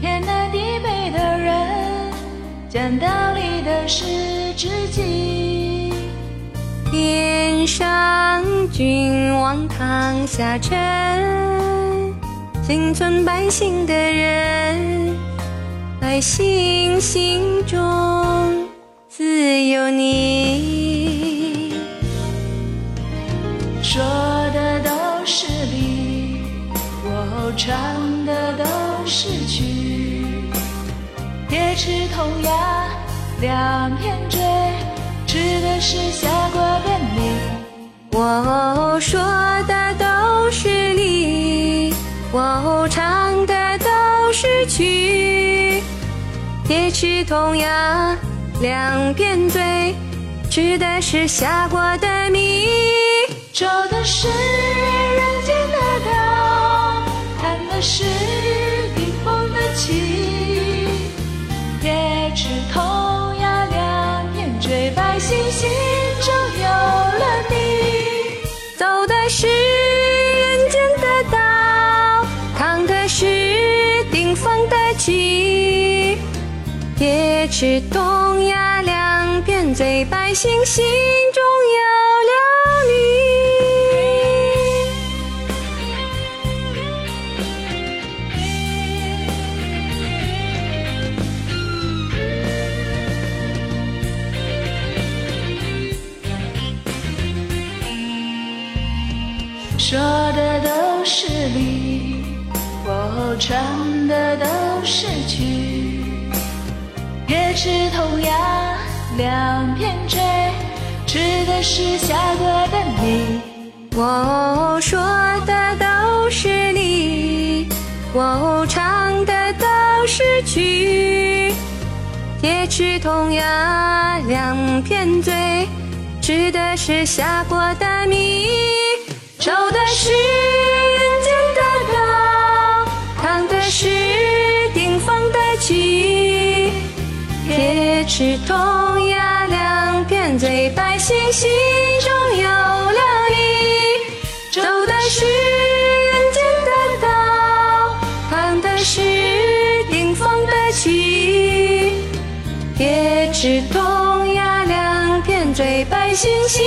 天南地北的人，讲道理的是知己；天上君王，堂下臣，幸存百姓的人，百姓心中自有你。说。唱的都是曲。铁齿铜牙两片嘴，吃的是下过的米。我说的都是理，我唱的都是曲。铁齿铜牙两片嘴，吃的是下过的米。走的是是人间的道，扛的是顶风的旗。铁齿铜牙两片嘴，百姓心说的都是理，我唱的都是曲。铁齿铜牙两片嘴，吃的是下过的米。我说的都是理，我唱的都是曲。铁齿铜牙两片嘴，吃的是下过的米。是人间的道，扛的是顶峰的旗。铁齿铜牙两片嘴，百姓心中有了你。走的是人间的道，扛的是顶峰的旗。铁齿铜牙两片嘴，百姓心。